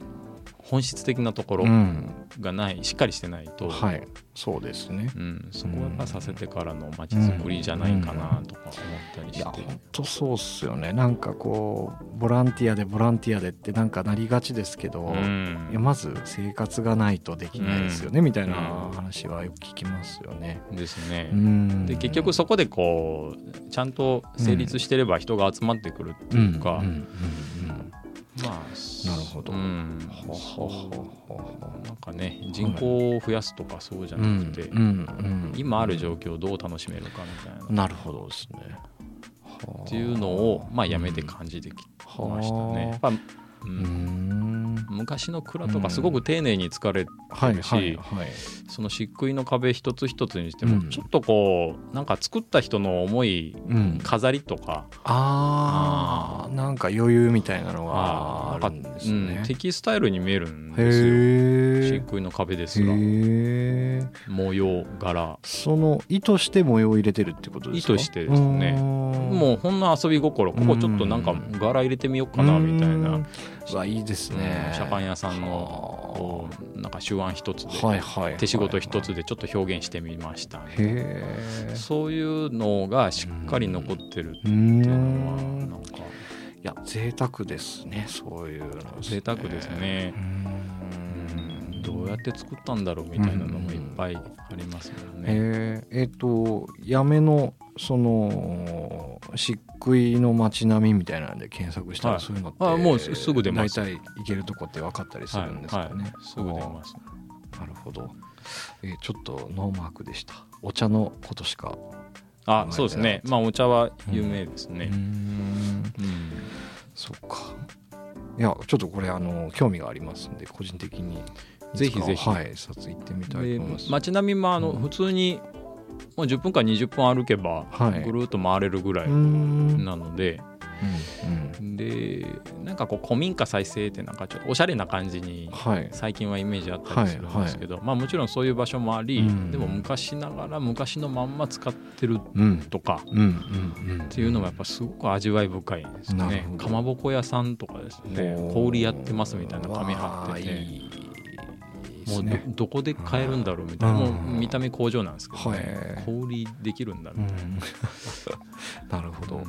本質的なところうん。がないしっかりしてないと、はい。そうですね。うん、そこをやっぱさせてからの街づくりじゃないかなとか思ったりして、いや本当そうっすよね。なんかこうボランティアでボランティアでってなんかなりがちですけど、うん。いやまず生活がないとできないですよね、うん。みたいな話はよく聞きますよね。ですね。うん。で結局そこでこうちゃんと成立してれば人が集まってくるっていうか、うん。うん。うんまあなるほど。うん。ほほほほなんかね人口を増やすとかそうじゃうなんくて、うんうん今ある状況をどう楽しめるかみたいな。なるほどですね。っっていうのをまあやめて感じてきましたね。ううんん昔の蔵とかすごく丁寧に疲れはいるしはいはい。その漆喰の壁一つ一つにしてもうん。ちょっとこうなんか作った人の思いうん、飾りとか。ああなんか余裕みたいなのがあるんですうんね。テキスタイルに見えるんですよ。漆喰の壁ですら。へえ。模様柄。その意図して模様を入れてるってことですか？意図してですね。ももうほんの遊び心。ここちょっとなんか柄入れてみようかなみたいな。うわいいですね。シャパン屋さんのなんか手腕一つではいはい。はい手仕事一つでちょっと表現してみましたへえ。そういうのがしっかり残ってるってういうのはん。なんか。いや贅沢ですねそういうの、贅沢ですね。うんどうやって作ったんだろうみたいなのもいっぱいありますもんね。えー。えっ、とやめのその漆喰の街並みみたいなんで検索したはいらそういうのって、あもうすすぐ出ます。大体行けるとこって分かったりするんですかね、はいはい、すぐ出ます。なるほど、えーちょっとノーマークでした。お茶のことしかあそうですね。まあお茶は有名ですうーね。ん。うん。そっか。いやちょっとこれあの興味がありますんで個人的にぜひぜひ。はい撮影行ってみたいとで思います。街並みもあのうん。普通にもう10分か20分歩けばはい。ぐるっと回れるぐらいん。なので、うんうん。でなんかこう古民家再生ってなんかちょっとおしゃれな感じにはい。最近はイメージあったりするんですけど、まあもちろんそういう場所もあり、うん。でも昔ながら昔のまんま使ってるうんとかっていうのもやっぱすごく味わい深いですねかまぼこ屋さん。とかですね小売りやってますみたいな紙貼ってていいでもうどすね。どこで買えるんだろうみたいな。見た目工場なんですけど、ね。はい。小売りできるんだみたいうん。(laughs) なるほど、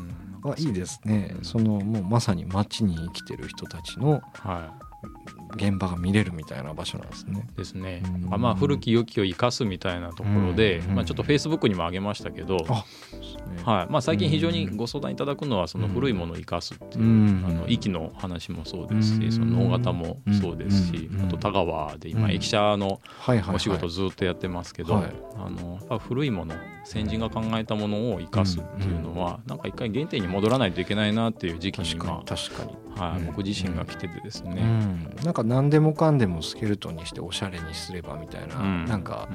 あいいですね、うん。そのもうまさに街に生きてる人たちのは現場が見れるみたいな場所なんですね。いですね。うん。まあ古き良きを生かすみたいなところで、うん。まあ、ちょっとフェイスブックにも上げましたけど、あはい。まあ、最近非常にご相談いただくのはその古いものを生かすっていう、うん。あの息の話もそうですし、うん。その能型もそうですし、うん。あと田川で今うん。駅舎のお仕事ずっとやってますけど、はい。あの古いもの先人が考えたものを生かすっていうのは、なんか一回原点に戻らないといけないなっていう時期に確かに今、確かに、はいうん。僕自身が来ててですうね、ん、なんか何でもかんでもスケルトンにしておしゃれにすればみたいな、うん。なんか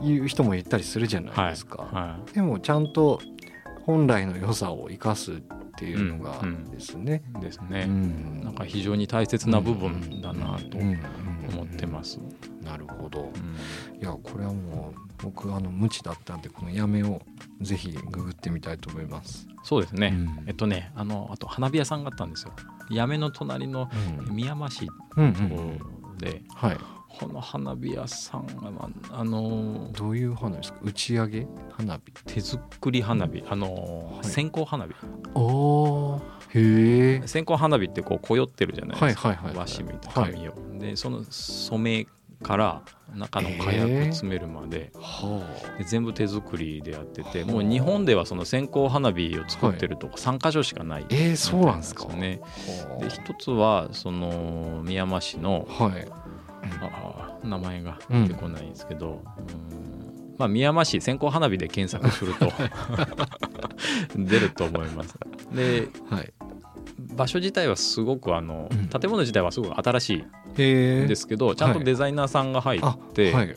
うん。言う人も言ったりするじゃないですか、はでもちゃんと本来の良さを生かすっていうのがうん。うん。ですね、い、ですうね、ん。なんか非常に大切な部分だなとうん。思ってます。なるほど。うんいやこれはもう僕あの無知だったんでこのやめをぜひググってみたいと思います、そうですね、うん。えっとねあのあと花火屋さんがあったんですよ。八女の隣のうん。宮山市ところで、はい。この花火屋さんがまあのどういう花火ですか？打ち上げ花火。手作り花火。あの、はい。線香花火。おー。へえ。線香花火ってこうこよってるじゃないですか、はいはいはい和紙みたいな紙を、でその染めから中の火薬詰めるまで。はで全部手作りでやっててもう日本ではその線香花火を作ってるとこ3か所しかないあえー、そうなんですか？ね。はで一つはその宮山市のあはい。あ名前が出てこないんですけど、うん。まあ、宮山市線香花火で検索すると (laughs) (laughs) 出ると思います。ではい場所自体はすごくあの、うん。建物自体はすごく新しいんですけど、ちゃんとデザイナーさんが入あって、はい、う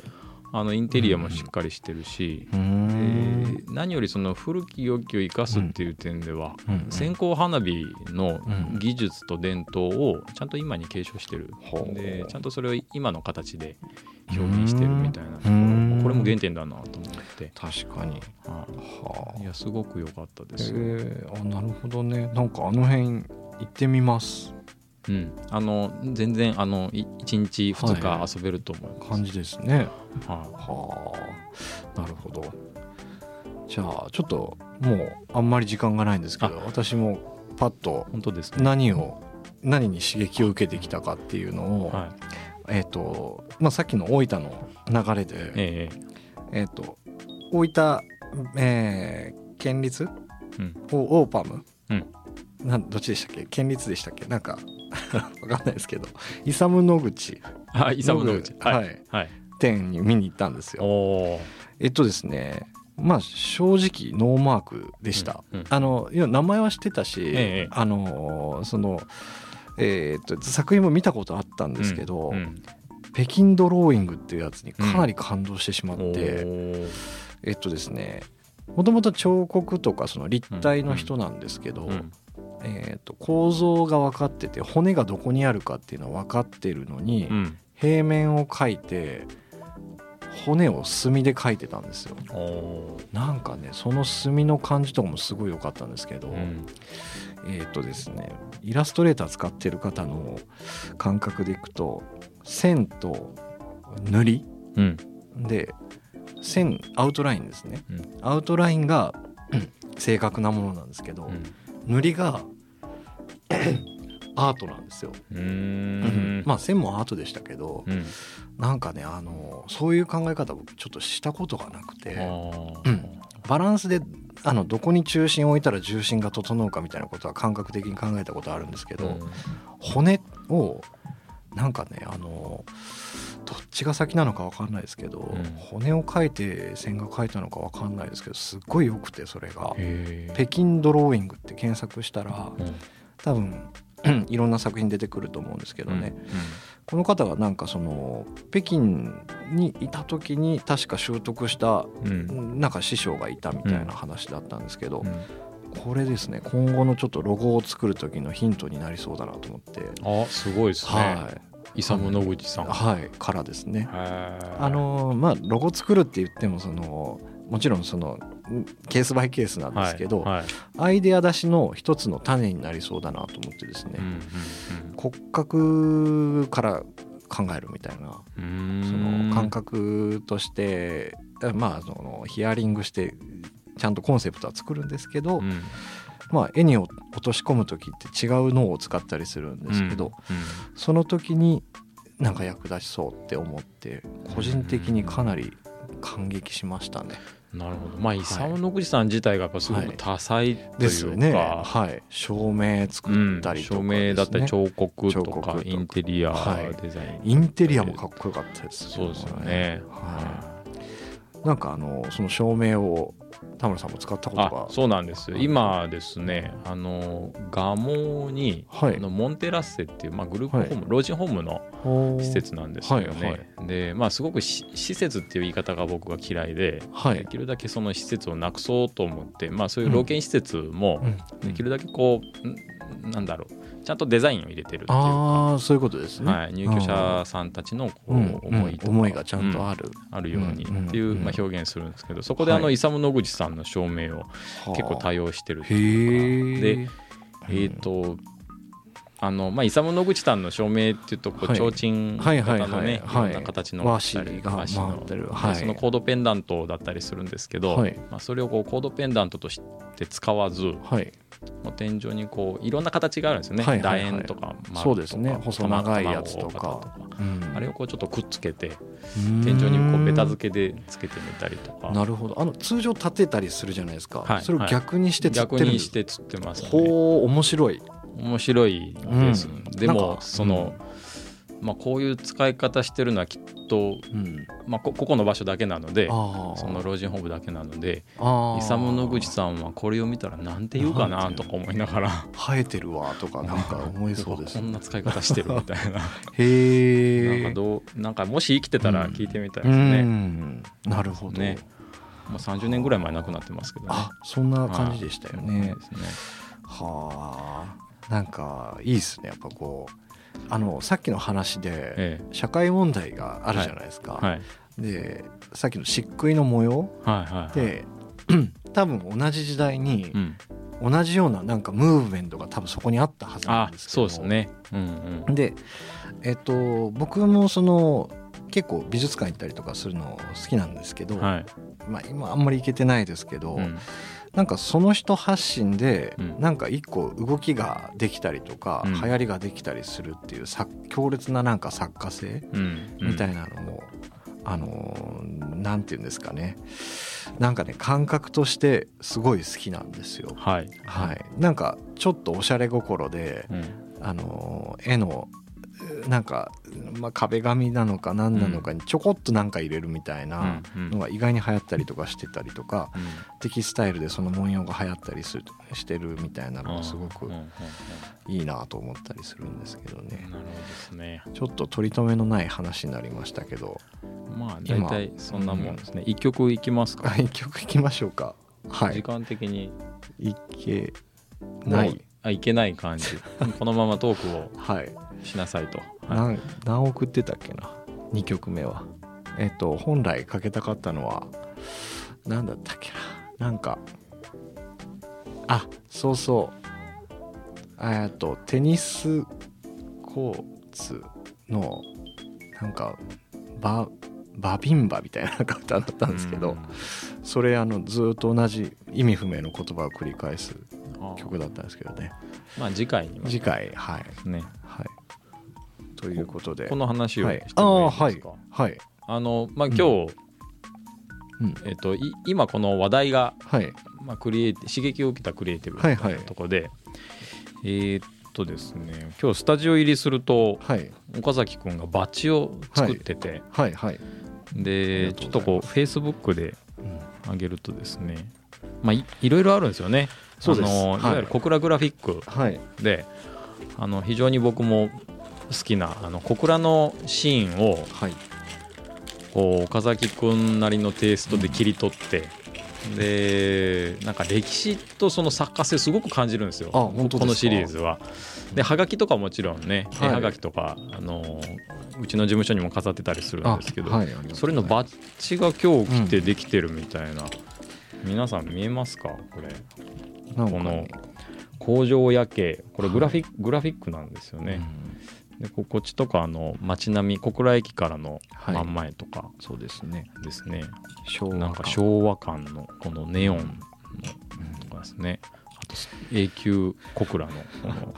あのインテリアもしっかりしてるし、ーん。で何よりその古き良きを生かすっていう点では、うん。線香花火のうん技術と伝統をちゃんと今に継承してる、でちゃんとそれを今の形で表現してるみたいなところ。うん。これも原点だなと思って、確かに。ははい。いやすごく良かったであすよ、えー、あなるほどね。なんかあの辺行ってみます。うん、あの全然あの1日2日遊べると思います、感じですね。ははあ。なるほど。じゃあちょっともうあんまり時間がないんですけど私もパッとい、本当ですね、何を何に刺激を受けてきたかっていうのを、はいえっ、と、まあ、さっきの大分の流れで、ええ。っ、と大分、えー県立、うん。おオーパム、うん。なんどっちでしたっけ？県立でしたっけ？なんか (laughs) わかんないですけど。イサム野口。えあイサムのうちはい。はい、はい、店に見に行ったんですよ。えっとですねまあ正直ノーマークでした。うんうん。あのいや名前は知ってたし、ええ。あのそのえーっと作品も見たことあったんですけど、うん北京ドローイングっていうやつにかなり感動してしまって、おー。えっとですねもともと彫刻とかその立体の人なんですけど、うん。えーっと構造が分かってて骨がどこにあるかっていうのは分かってるのに、うん。平面を描いて骨を墨で描いてたんですよ。なんかねその墨の感じとかもすごい良かったんですけど、うんえっ、とですねイラストレーター使ってる方の感覚でいくと線と塗りうん。で線アウトラインですね、うん。アウトラインがう (clears throat) ん正確なものなんですけど、うん。塗りが (clears throat) アートなんですよ、うーん。まあ線もアートでしたけど、うん。なんかねあのそういう考え方僕ちょっとしたことがなくて、うん。バランスであのどこに中心を置いたら重心が整うかみたいなことは感覚的に考えたことあるんですけど、うん。骨をなんかねあのどっちが先なのか分かんないですけど、ん。骨を描いて線が描いたのか分かんないですけどすっごい良くてそれが。北京ドローイングって検索したらうん。多分 (clears throat) いろんな作品出てくると思うんですけどね、うんこの方がなんかその北京にいた時に確か習得したうん。なんか師匠がいたみたいな話だったんですけど、うん。これですね今後のちょっとロゴを作る時のヒントになりそうだなと思って、あすごいですね。はい。イサム・野口さん。はいからですね。あのまあロゴ作るって言ってもそのもちろんそのんケースバイケースなんですけど、はいはい。アイデア出しの一つの種になりそうだなと思ってですね、うん骨格から考えるみたいなうんうん。その感覚としてまあそのヒアリングしてちゃんとコンセプトは作るんですけど、うん。まあ、絵に落とし込む時って違う脳を使ったりするんですけど、その時になんか役立ちそうって思って個人的にかなり感激しましたね。うんなるほど。まあイサム・野口さん自体がやっぱすごく多彩というか、ですよね。はい、照明作ったりとか照明だったり彫刻とかインテリアはいデザイン、インテリアもかっこよかったですそうですよね、はい、なんかあのその照明を田村さんも使ったことあがそうなんです今ですねあの蒲生に、はい。あのモンテラッセっていう、まあ、グループホーム、老人ホームの施設なんですよね、はいでまあすごくし施設っていう言い方が僕が嫌いで、はい。できるだけその施設をなくそうと思って、まあ、そういう老犬施設もうん。できるだけこう、んなんだろうちゃんとデザインを入れてるっていうか、ああそういうことですね、はい、入居者さんたちのこううん思いとか、思いがちゃんとうんある、あるようにうんっていう、うんまあ、表現するんですけどそこであの、はい。イサム・野口さんの照明を結構多用してるっていうかへえでえっ、とあのまあ、イサム・ノグチさんの照明っていうとこうはい。提灯はいはい型のねはい。はいいろんな形の和紙が回ってる。ではい。そのコードペンダントだったりするんですけど、はい。まあ、それをこうコードペンダントとして使わずはい。もう天井にこういろんな形があるんですよね、はい楕円とか丸とかそうですね。細長いやつとか。うん。あれをこうちょっとくっつけてうん。天井にこうベタ付けでつけてみたりとか。なるほど。あの通常立てたりするじゃないですか、はい。それを逆にして釣って逆るんです。にして釣ってますね。ほう面白い面白いです、うん。でもその、まあ、こういう使い方してるのはきっと、うん。まあ、こここの場所だけなのでああその老人ホームだけなのでああイサム・ノグチさんはこれを見たらなんて言うかなとか思いながら。生えてるわとかなんか思いそうです。こんな使い方してるみたいな。(laughs) へえなんかどうなんかもし生きてたら聞いてみたいでうすね、ん。なるほど、ね。もう30年ぐらい前亡くなってますけどね。あそんな感じでしたよね。ですね。はあなんかいいですねやっぱこう。あのさっきの話でえ社会問題があるじゃないですか、えはい。でさっきの漆喰の模様はいはいで (clears throat) 多分同じ時代にうん、同じようななんかムーブメントが多分そこにあったはずなんあですけどそうですね。うんうん。でえっと僕もその結構美術館行ったりとかするの好きなんですけど、はい。まあ、今あんまり行けてないですけど、うんなんかその人発信でうん。なんか一個動きができたりとか、うん。流行りができたりするっていうさ強烈ななんか作家性うん。みたいなのも、あのーなんて言うんですかね。なんかね感覚としてすごい好きなんですよ。はい。はい、なんかちょっとおしゃれ心で、うん。あのー絵のなんか、まあ、壁紙なのか何なのかにちょこっとなんか入れるみたいなうんのが意外に流行ったりとかしてたりとか、うん。テキスタイルでその文様が流行ったりするしてるみたいなのがすごくうんうんうんいいなと思ったりするんですけどね。なるほどですね。ちょっと取り留めのない話になりましたけどまあ今大体そんなもんですね。一曲いきますか。一曲いきましょうか。はい。時間的に。いけない。あいけない感じ。(laughs) このままトークを。はいしなさいと。は何何送ってたっけな？2曲目は。えっと本来かけたかったのは何だったっけな？なんかあそうそう。えっとテニスコーツのなんかババビンバみたいな歌だったんですけど、うん。それあのずっと同じ意味不明の言葉を繰り返すあ曲だったんですけどね。まあ次回に次回はい。ね。はいということで。この話をはいしてもいいですか、はい。あのまあ今日、うん。えっとい今この話題がはい。まあクリエイティ刺激を受けたクリエイティブはいはい。のとこで、えーっとですね今日スタジオ入りするとはい。岡崎君がバッジを作ってて、はい。はい、でありがとうございます。ちょっとこうフェイスブックでうん。上げるとですねまあいいろいろあるんですよね。そうです。あのはいいわゆる小倉グラフィックはい。であの非常に僕も好きなあの小倉のシーンをはい。こう岡崎君なりのテイストで切り取って、でなんか歴史とその作家性すごく感じるんですよ。このシリーズは。ではがきとかもちろんね、はい。絵はがきとかあのうちの事務所にも飾ってたりするんですけど、はいそれのバッジが今日来てできてるみたいな、皆さん見えますか？これ。このね工場夜景。これグラフィック、グラフィックなんですよね。うんでここっちとかあの街並み小倉駅からのはい。真ん前とかそうですね。ですね、昭和なんか感。昭和感のこのネオンのとかですね。あと永久小倉のこの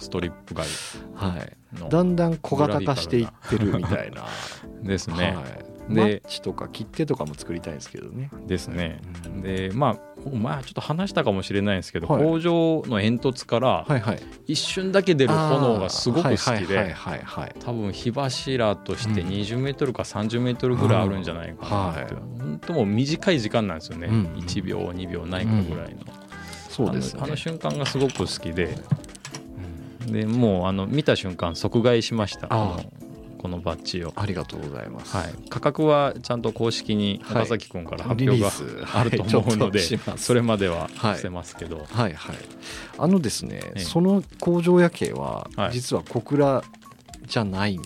ストリップ街 (laughs) はい。のだんだん小型化していってるみたいな。(laughs) ですね、はいでマッチとか切手とかも作りたいんですけどね。ですね、うん。でまあ前ちょっと話したかもしれないんですけど、はい。工場の煙突から一瞬だけ出る炎がすごく好きで多分火柱としてうん。20メートルか30メートルぐらいあるんじゃないかなって、う。ん。本当もう短い時間なんですよね、うん1秒2秒ないかぐらいの、そうですね。あの瞬間がすごく好きで。でもうあの見た瞬間即買いしました。あこのバッジを、ありがとうございます。はい、価格はちゃんと公式にはい。岡崎君から発表がス。あると思うので、それまでははい伏せますけど、はい。はい。あのですね、ええ。その工場夜景ははい。実は小倉じゃない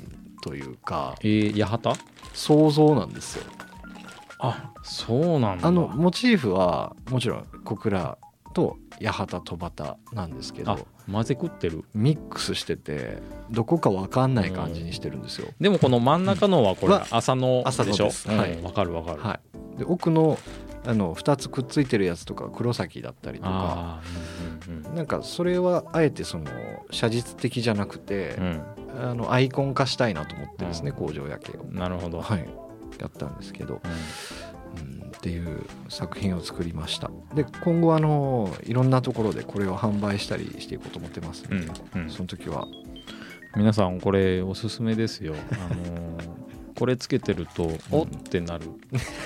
というか、えー、八幡？想像なんですよ。あそうなんだ。あのモチーフはもちろん小倉と八幡戸端なんですけどあ混ぜ食ってる。ミックスしててどこか分かんない感じにしてるんですよ、でもこの真ん中のはこれは朝のでしょ？です。はい。うんわかるわかる。はい、で奥のあの2つくっついてるやつとか黒崎だったりとか。うんうんなんかそれはあえてその写実的じゃなくて、うん。あのアイコン化したいなと思ってですね、工場夜景を。うんなるほど、はい。やったんですけど、うん、っていう作品を作りました。で今後あのいろんなところでこれを販売したりしていこうと思ってますうんので、うんうん。その時は。皆さんこれおすすめですよ。あのー (laughs) これつけてるとお。ってなる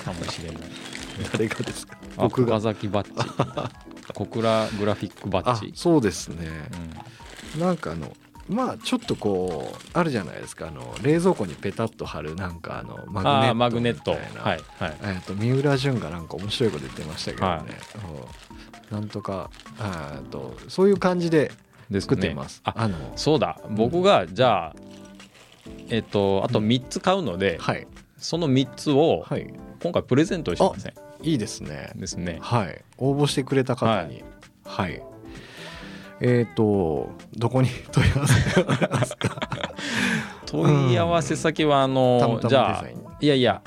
かもしれない。(laughs) 誰がですか？あ僕が。岡崎バッジ。(laughs) 小倉グラフィックバッあジそうですね。うん。なんかあのまあちょっとこうあるじゃないですか。あの冷蔵庫にペタッと貼るなんかあのマグネットあーマグネット。みたいな。はいはい。えっと三浦淳がなんか面白いこと言ってましたけどね、はい。う。んなんとかあーとそういう感じで作ってます、ああの。そうだ。僕がじゃあえっとあと3つ買うので、はい。その3つをはい。今回プレゼントしません？いいですね。ですね。はい。応募してくれた方に。はい、えっ、とどこに？(laughs) 問い合わせてますか？問い合わせ先はあたのまたじゃあいやいや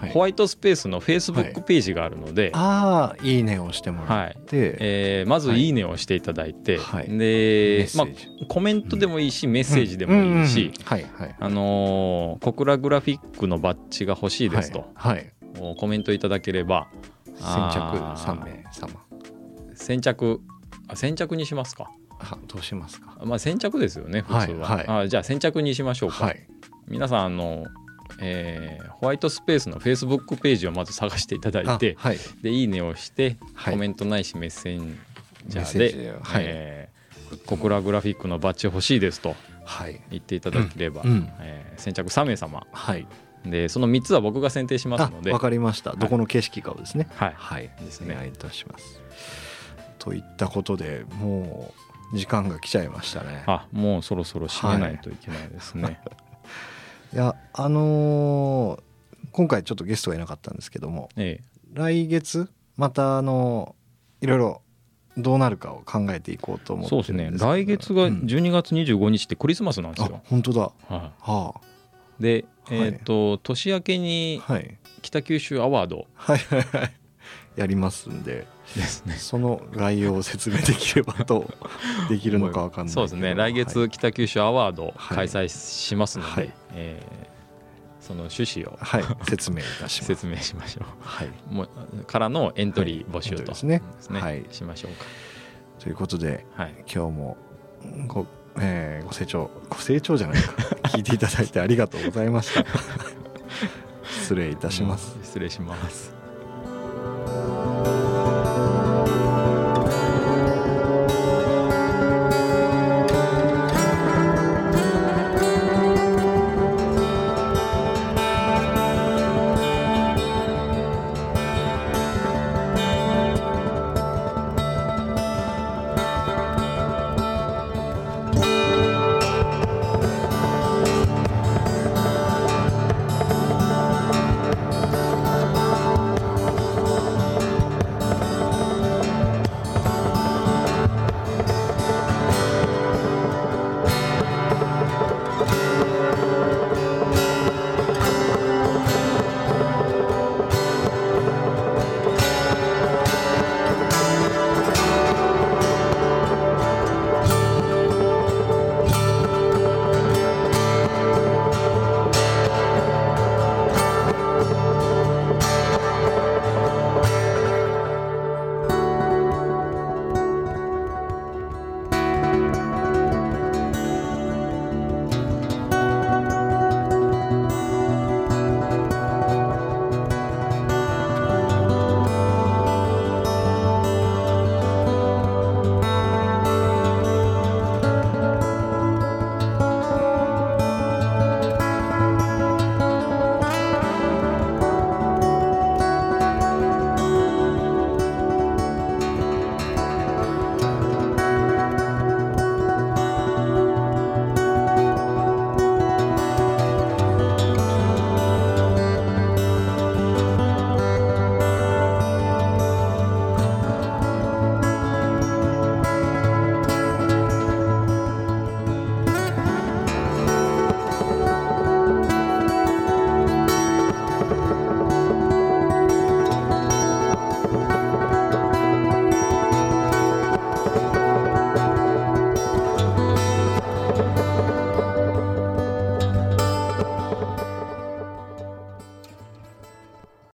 はい。ホワイトスペースのフェイスブックページがあるので、ああいいねをしてもらって、えーまずはい「いいね」をしていただいて、でまあ、コメントでもいいし、メッセージでもいいし、小倉グラフィックのバッジが欲しいですと、はい、はいコメントいただければ先着あー3名様先着あ先着にしますか。あどうしますか。まあ先着ですよね普通は、はい。はいあじゃあ先着にしましょうか、はい。皆さんあの、えーホワイトスペースのフェイスブックページをまず探していただいてあはい。でいいねをして、はい。コメントないしメッセンジャーでではい。えー小倉グラフィックのバッジ欲しいですとはい。言っていただければ、うんえー先着3名様。はい。でその3つは僕が選定しますあので。わかりました。どこの景色かをですね。はい。はい。ですね。お願いいたしますといったことでもう時間が来ちゃいましたね。あもうそろそろ締めないといけないですね、い。(laughs) やあのー今回ちょっとゲストがいなかったんですけどもえ来月またあのいろいろどうなるかを考えていこうとえ思ってそうですね。来月がうん。12月25日ってクリスマスなんですあよ、本当だ。ははい、で、はい。えっ、と年明けにあはい。北九州アワード。はいはいはい。やりますんでですね。その概要を説明できればと (laughs) できるのかわかんないそうですね。来月北九州アワードはい。開催しますので、はい。えーその趣旨をはい、はい説明いたします。(laughs) 説明しましょはい、うもうからのエントリー募集と、ですね。ですね。はい。しましょうということでかはい。今日もご,、えーご清聴ご清聴じゃないか。(laughs) 聞いていただいてありがとうございました。失礼いたします。失礼します